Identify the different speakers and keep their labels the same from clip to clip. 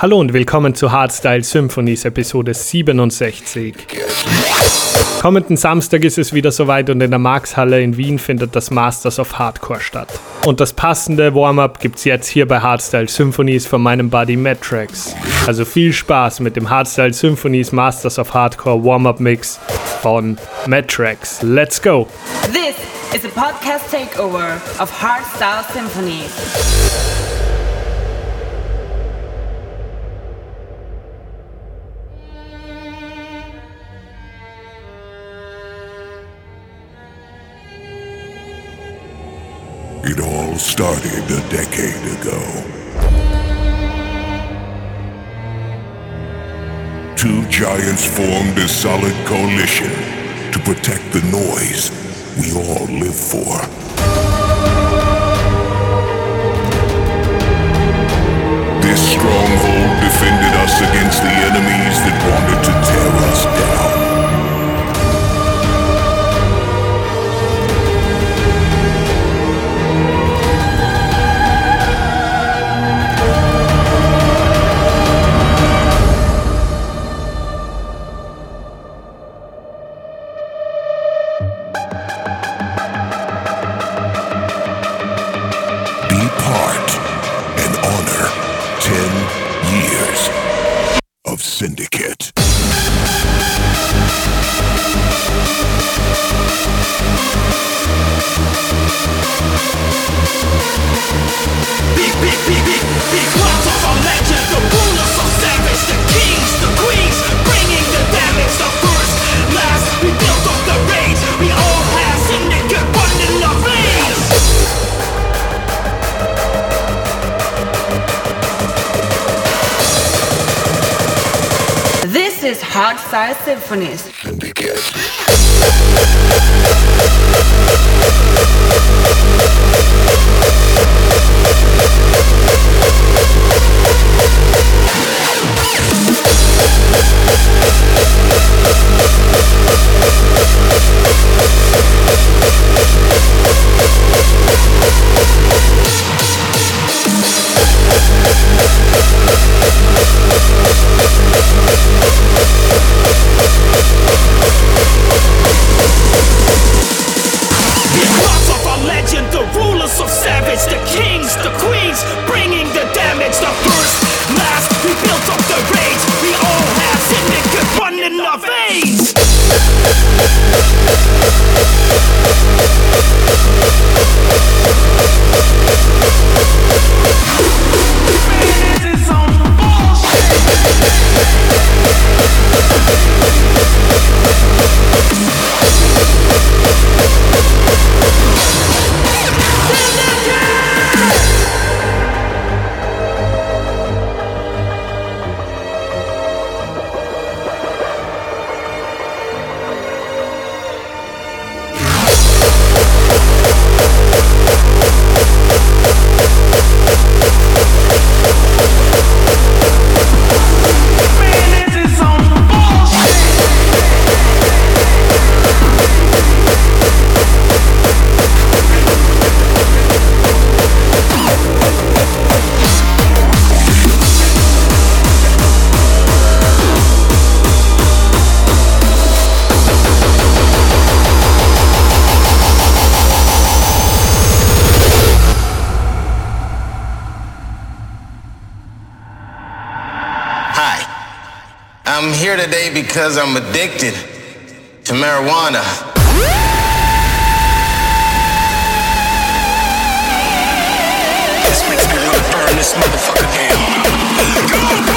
Speaker 1: Hallo und willkommen zu Hardstyle Symphonies Episode 67. Kommenden Samstag ist es wieder soweit und in der Markshalle in Wien findet das Masters of Hardcore statt. Und das passende Warm-up gibt's jetzt hier bei Hardstyle Symphonies von meinem Buddy Matrax. Also viel Spaß mit dem Hardstyle Symphonies Masters of Hardcore Warm-up Mix von Matrax. Let's go!
Speaker 2: This is a podcast takeover of Hardstyle Symphonies.
Speaker 3: It all started a decade ago. Two giants formed a solid coalition to protect the noise we all live for. This stronghold defended us against the enemies that wanted to
Speaker 2: Is Hardstyle Symphonies.
Speaker 4: Here today because I'm addicted to marijuana.
Speaker 5: This makes me wanna burn this motherfucker down.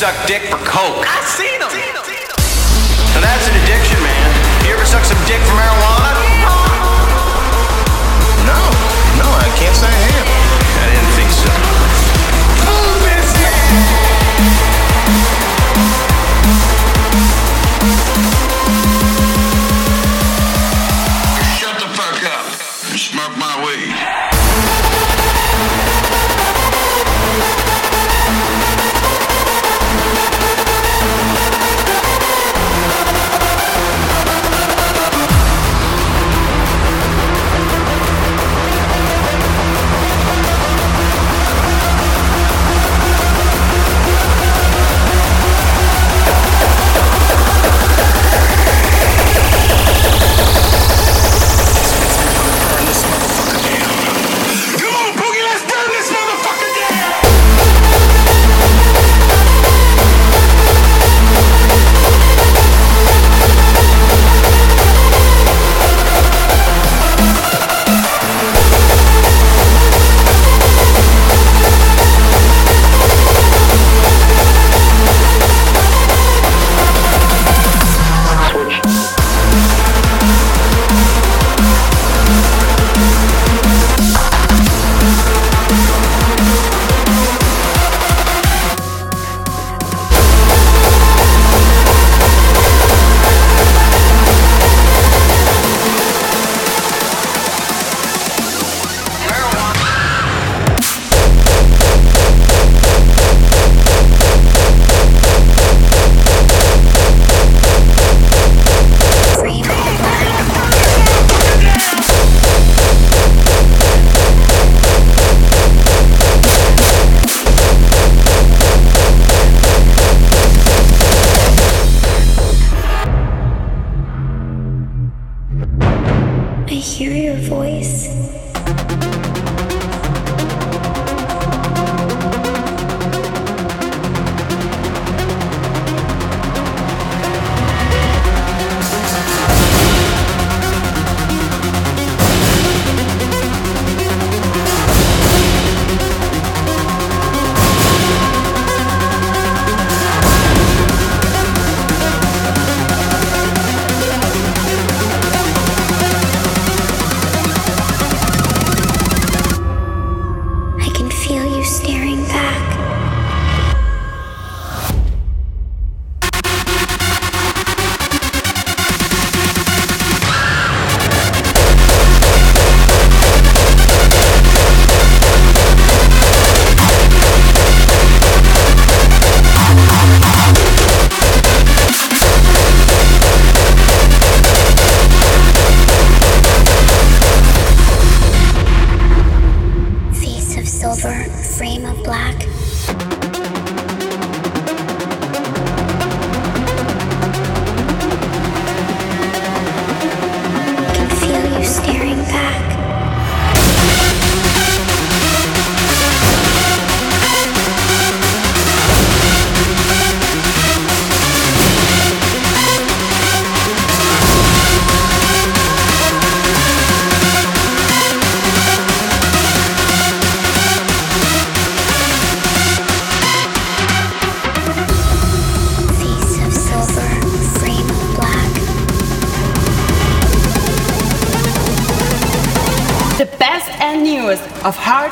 Speaker 6: suck dick for coke.
Speaker 7: I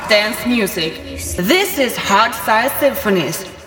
Speaker 8: dance music. This is hardstyle Symphonies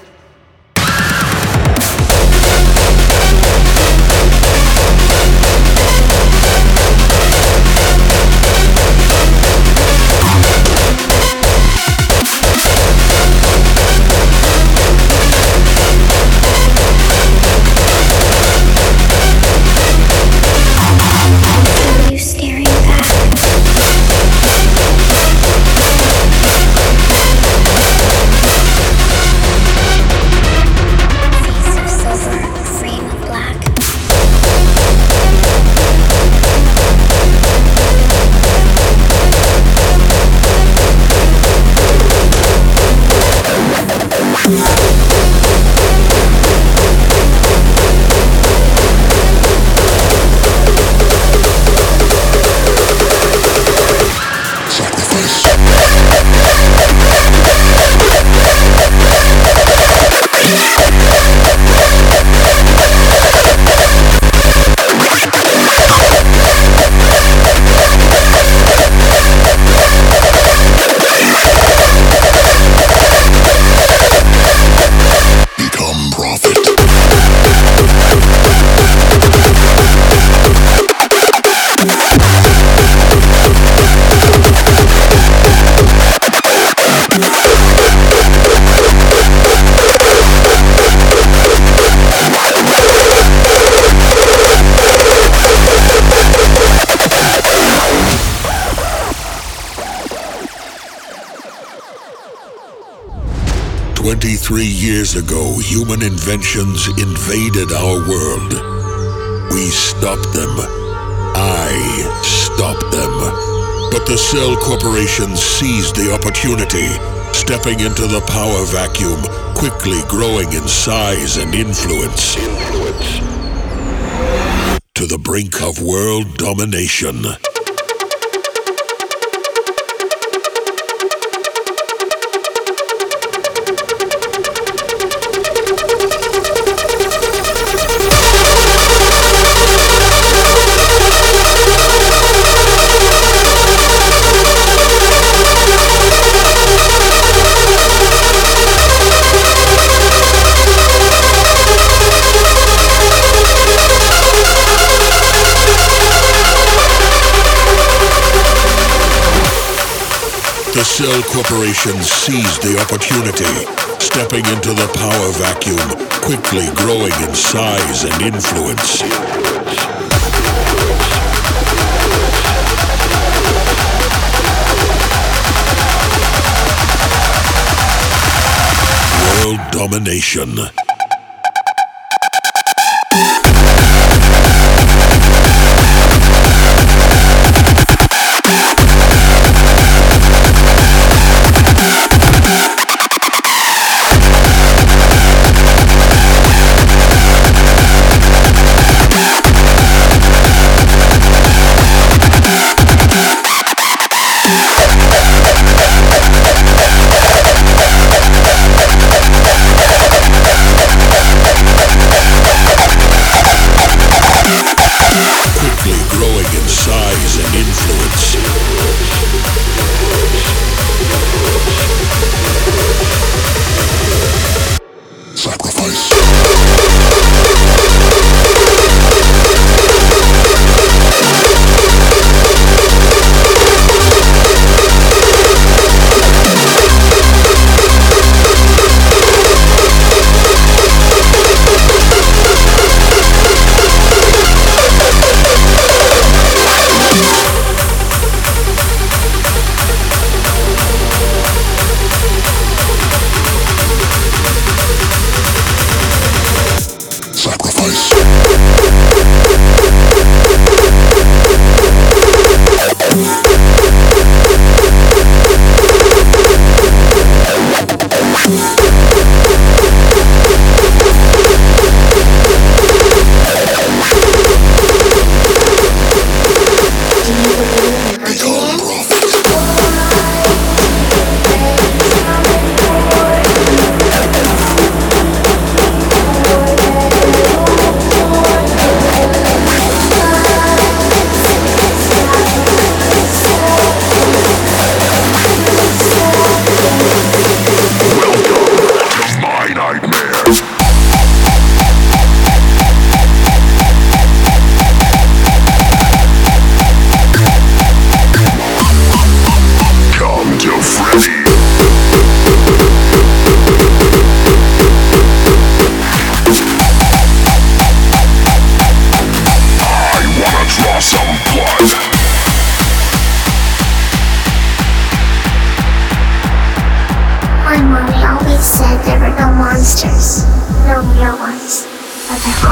Speaker 9: 23 years ago, human inventions invaded our world. We stopped them. I stopped them. But the Cell Corporation seized the opportunity, stepping into the power vacuum, quickly growing in size and influence. Influence. To the brink of world domination. Cell Corporation seized the opportunity, stepping into the power vacuum, quickly growing in size and influence. World domination.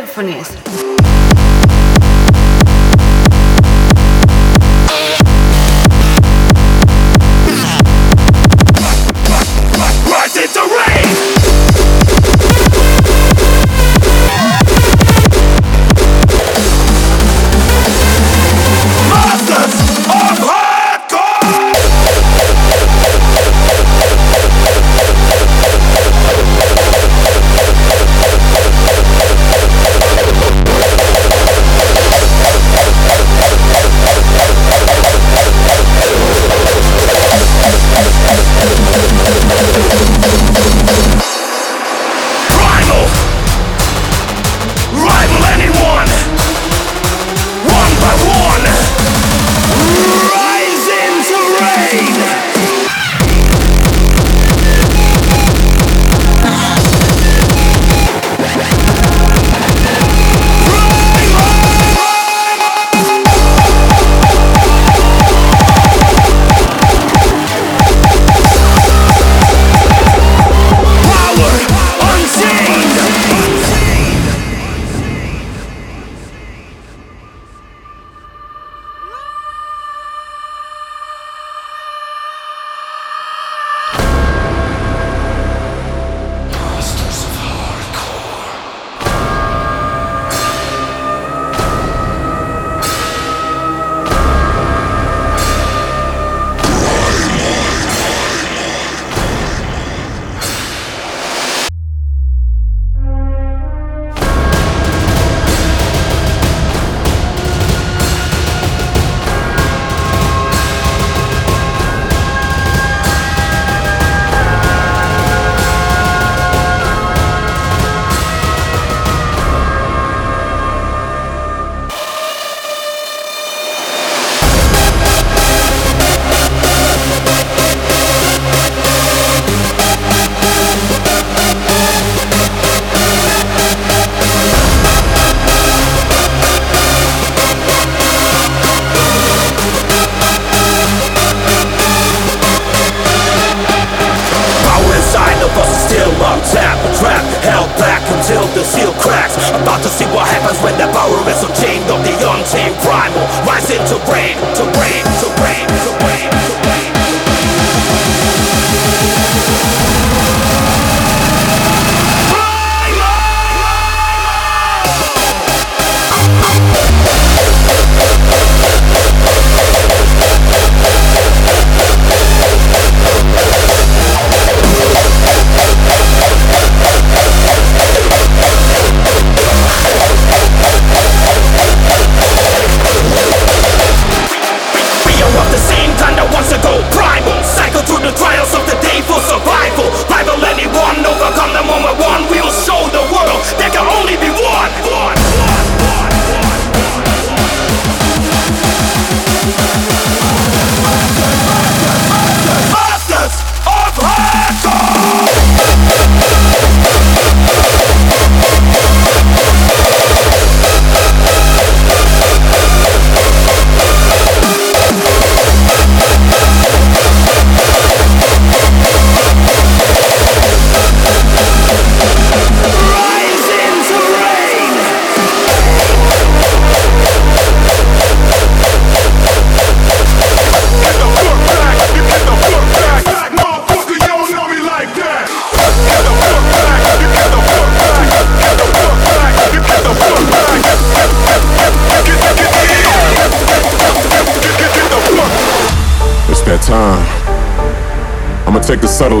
Speaker 2: Symphonies.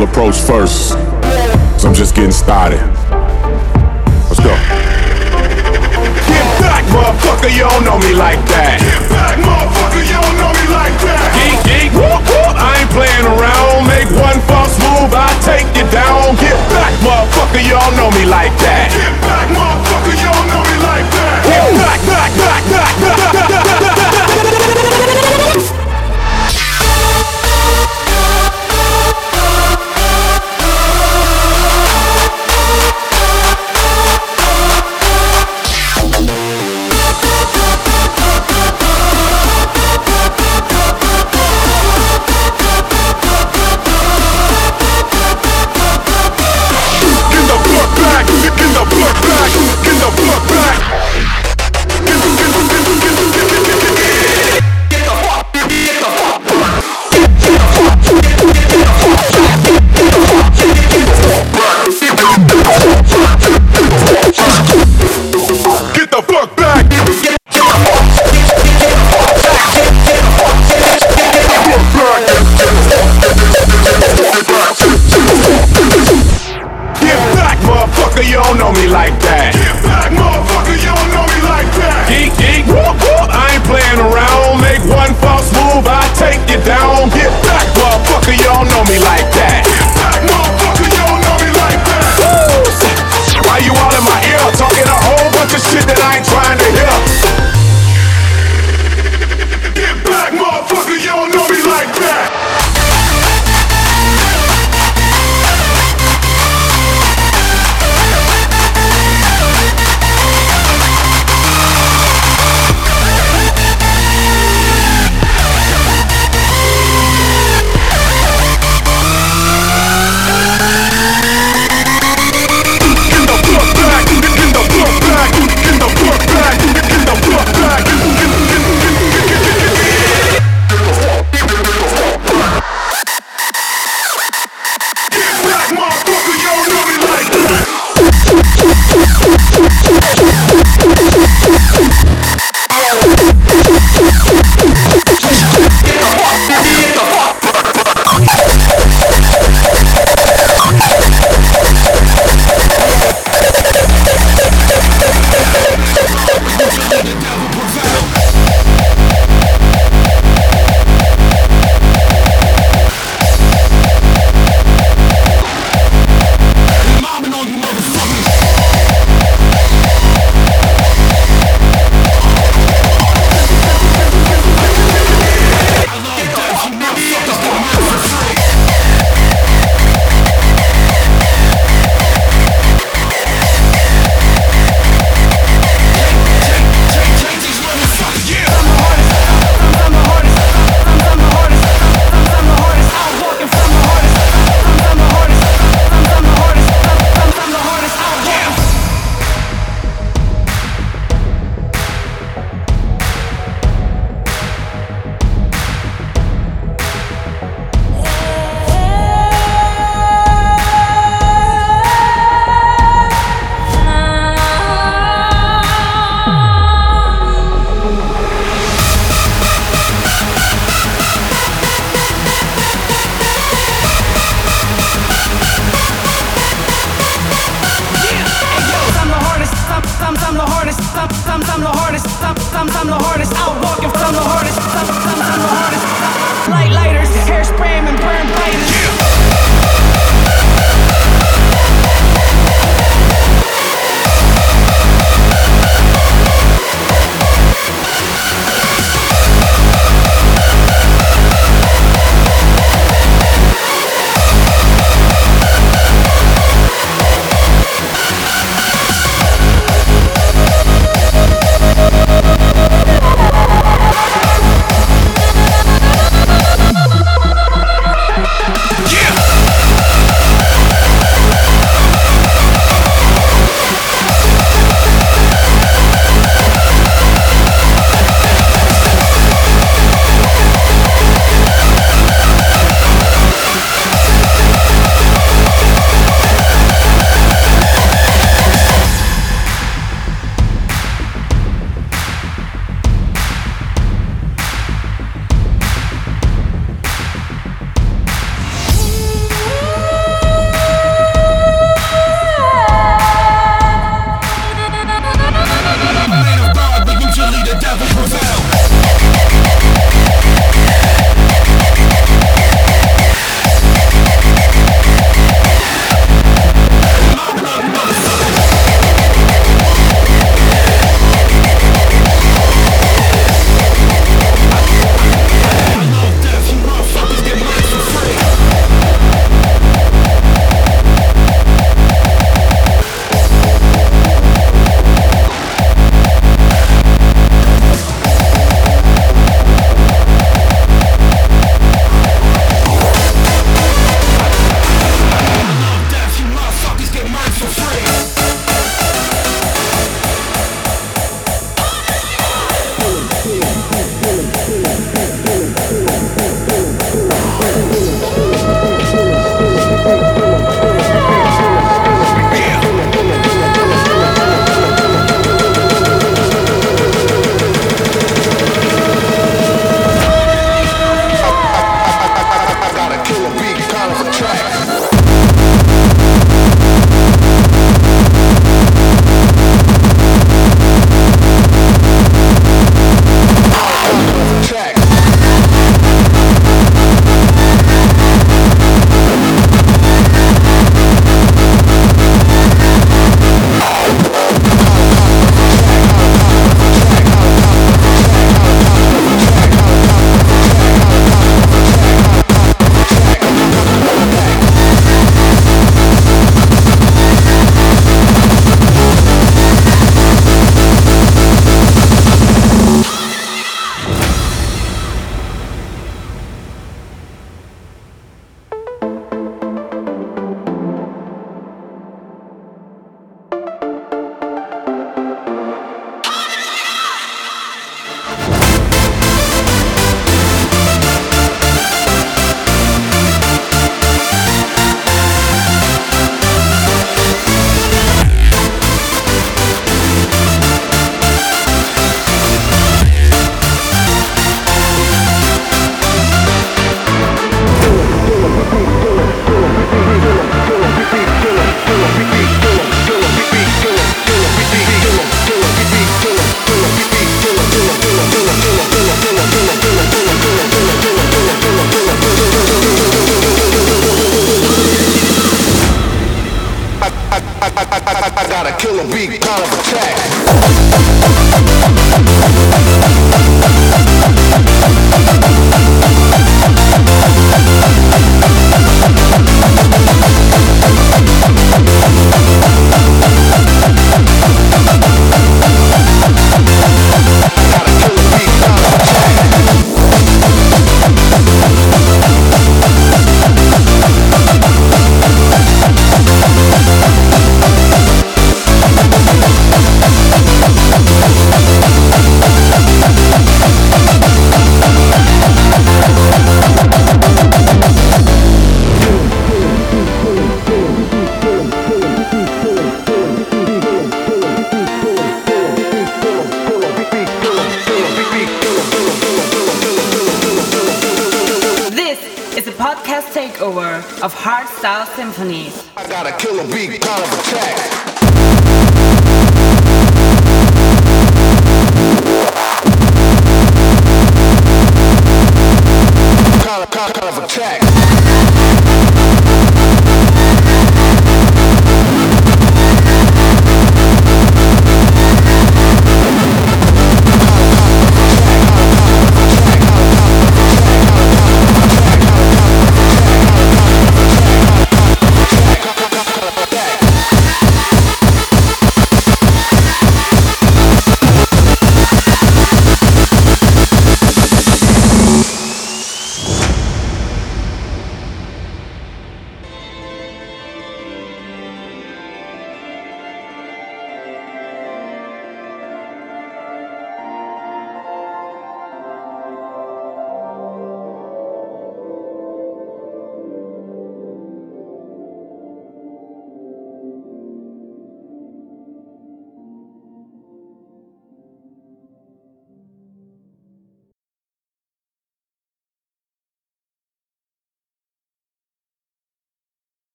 Speaker 5: personal approach first. So I'm just getting started. Let's go. Get back, motherfucker, you don't know me like that. Get back, motherfucker, you don't know me like that. Geek, geek, whoop, whoop, I ain't playing around. Make one false move, I take you down. Get back, motherfucker, you don't know me like that. Get back, motherfucker, you don't know me like that. Get back, back, back, back, back, back, back.